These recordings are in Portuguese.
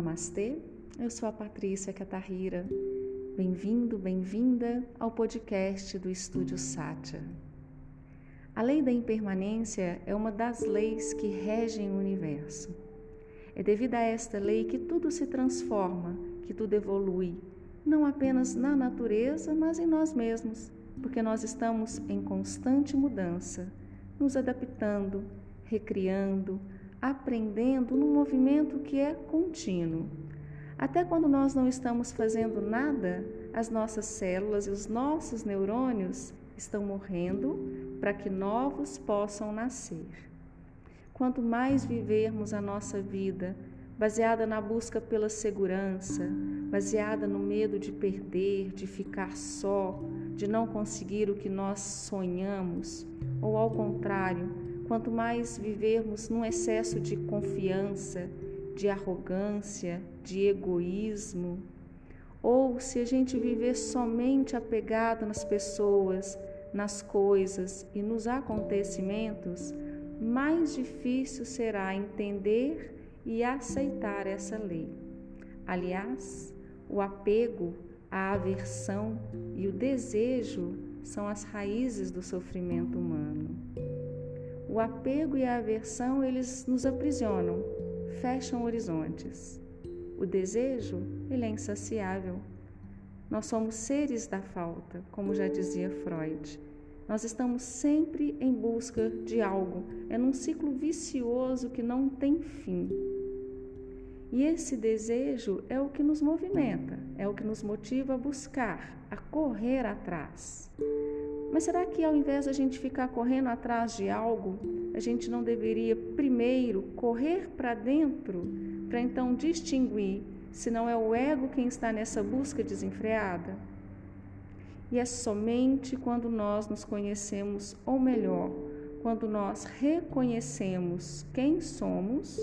Namastê, eu sou a Patrícia Catarrira. Bem-vindo, bem-vinda ao podcast do Estúdio Satya. A lei da impermanência é uma das leis que regem o universo. É devido a esta lei que tudo se transforma, que tudo evolui, não apenas na natureza, mas em nós mesmos, porque nós estamos em constante mudança, nos adaptando, recriando, aprendendo num movimento que é contínuo. Até quando nós não estamos fazendo nada, as nossas células e os nossos neurônios estão morrendo para que novos possam nascer. Quanto mais vivermos a nossa vida baseada na busca pela segurança, baseada no medo de perder, de ficar só, de não conseguir o que nós sonhamos, ou ao contrário, Quanto mais vivermos num excesso de confiança, de arrogância, de egoísmo, ou se a gente viver somente apegado nas pessoas, nas coisas e nos acontecimentos, mais difícil será entender e aceitar essa lei. Aliás, o apego, a aversão e o desejo são as raízes do sofrimento humano. O apego e a aversão, eles nos aprisionam, fecham horizontes. O desejo, ele é insaciável. Nós somos seres da falta, como já dizia Freud. Nós estamos sempre em busca de algo. É num ciclo vicioso que não tem fim. E esse desejo é o que nos movimenta, é o que nos motiva a buscar, a correr atrás. Mas será que ao invés de a gente ficar correndo atrás de algo, a gente não deveria primeiro correr para dentro, para então distinguir se não é o ego quem está nessa busca desenfreada? E é somente quando nós nos conhecemos, ou melhor, quando nós reconhecemos quem somos,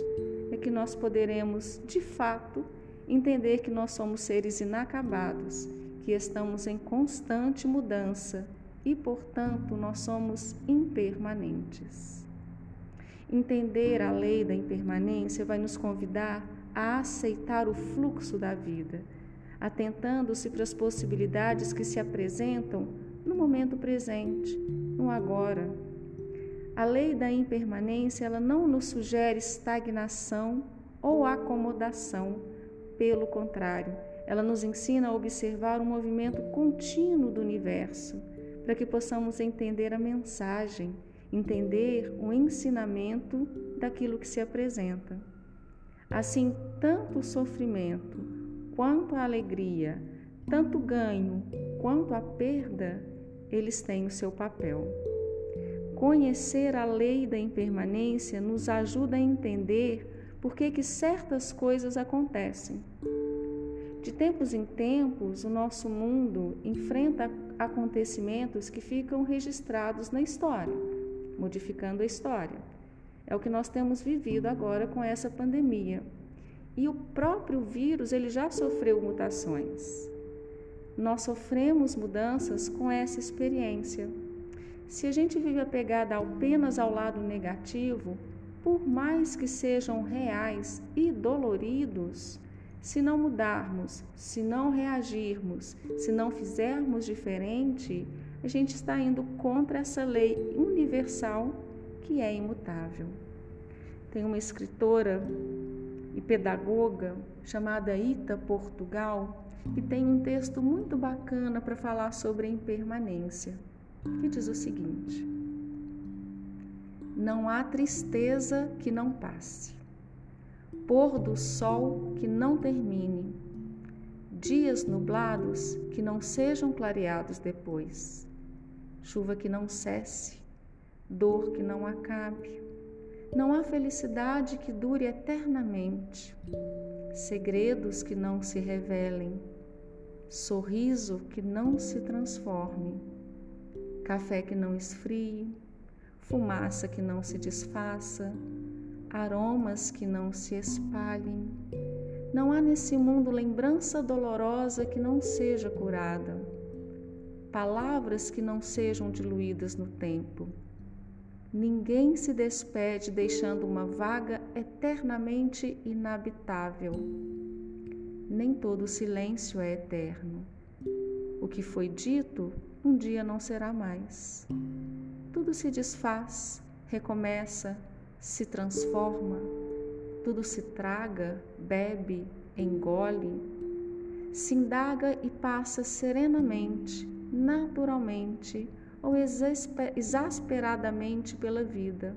é que nós poderemos, de fato, entender que nós somos seres inacabados, que estamos em constante mudança e, portanto, nós somos impermanentes. Entender a lei da impermanência vai nos convidar a aceitar o fluxo da vida, atentando-se para as possibilidades que se apresentam no momento presente, no agora. A lei da impermanência, ela não nos sugere estagnação ou acomodação, pelo contrário, ela nos ensina a observar o movimento contínuo do universo para que possamos entender a mensagem, entender o ensinamento daquilo que se apresenta. Assim, tanto o sofrimento quanto a alegria, tanto o ganho quanto a perda, eles têm o seu papel. Conhecer a lei da impermanência nos ajuda a entender por que, que certas coisas acontecem. De tempos em tempos, o nosso mundo enfrenta acontecimentos que ficam registrados na história, modificando a história. É o que nós temos vivido agora com essa pandemia. E o próprio vírus, ele já sofreu mutações. Nós sofremos mudanças com essa experiência. Se a gente vive apegada apenas ao lado negativo, por mais que sejam reais e doloridos, se não mudarmos, se não reagirmos, se não fizermos diferente, a gente está indo contra essa lei universal que é imutável. Tem uma escritora e pedagoga chamada Ita Portugal que tem um texto muito bacana para falar sobre a impermanência, que diz o seguinte: Não há tristeza que não passe pôr do sol que não termine, dias nublados que não sejam clareados depois, chuva que não cesse, dor que não acabe. Não há felicidade que dure eternamente, segredos que não se revelem, sorriso que não se transforme, café que não esfrie, fumaça que não se desfaça, aromas que não se espalhem. Não há nesse mundo lembrança dolorosa que não seja curada, palavras que não sejam diluídas no tempo. Ninguém se despede deixando uma vaga eternamente inabitável. nem todo silêncio é eterno. O que foi dito um dia não será mais. Tudo se desfaz, recomeça, se transforma, tudo se traga, bebe, engole, se indaga e passa serenamente, naturalmente ou exasperadamente pela vida.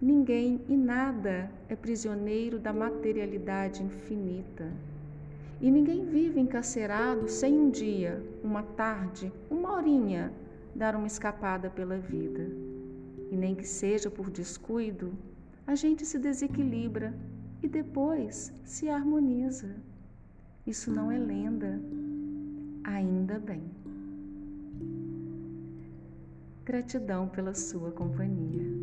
Ninguém e nada é prisioneiro da materialidade infinita. E ninguém vive encarcerado sem um dia, uma tarde, uma horinha dar uma escapada pela vida. E nem que seja por descuido, a gente se desequilibra e depois se harmoniza. Isso não é lenda, ainda bem. Gratidão pela sua companhia.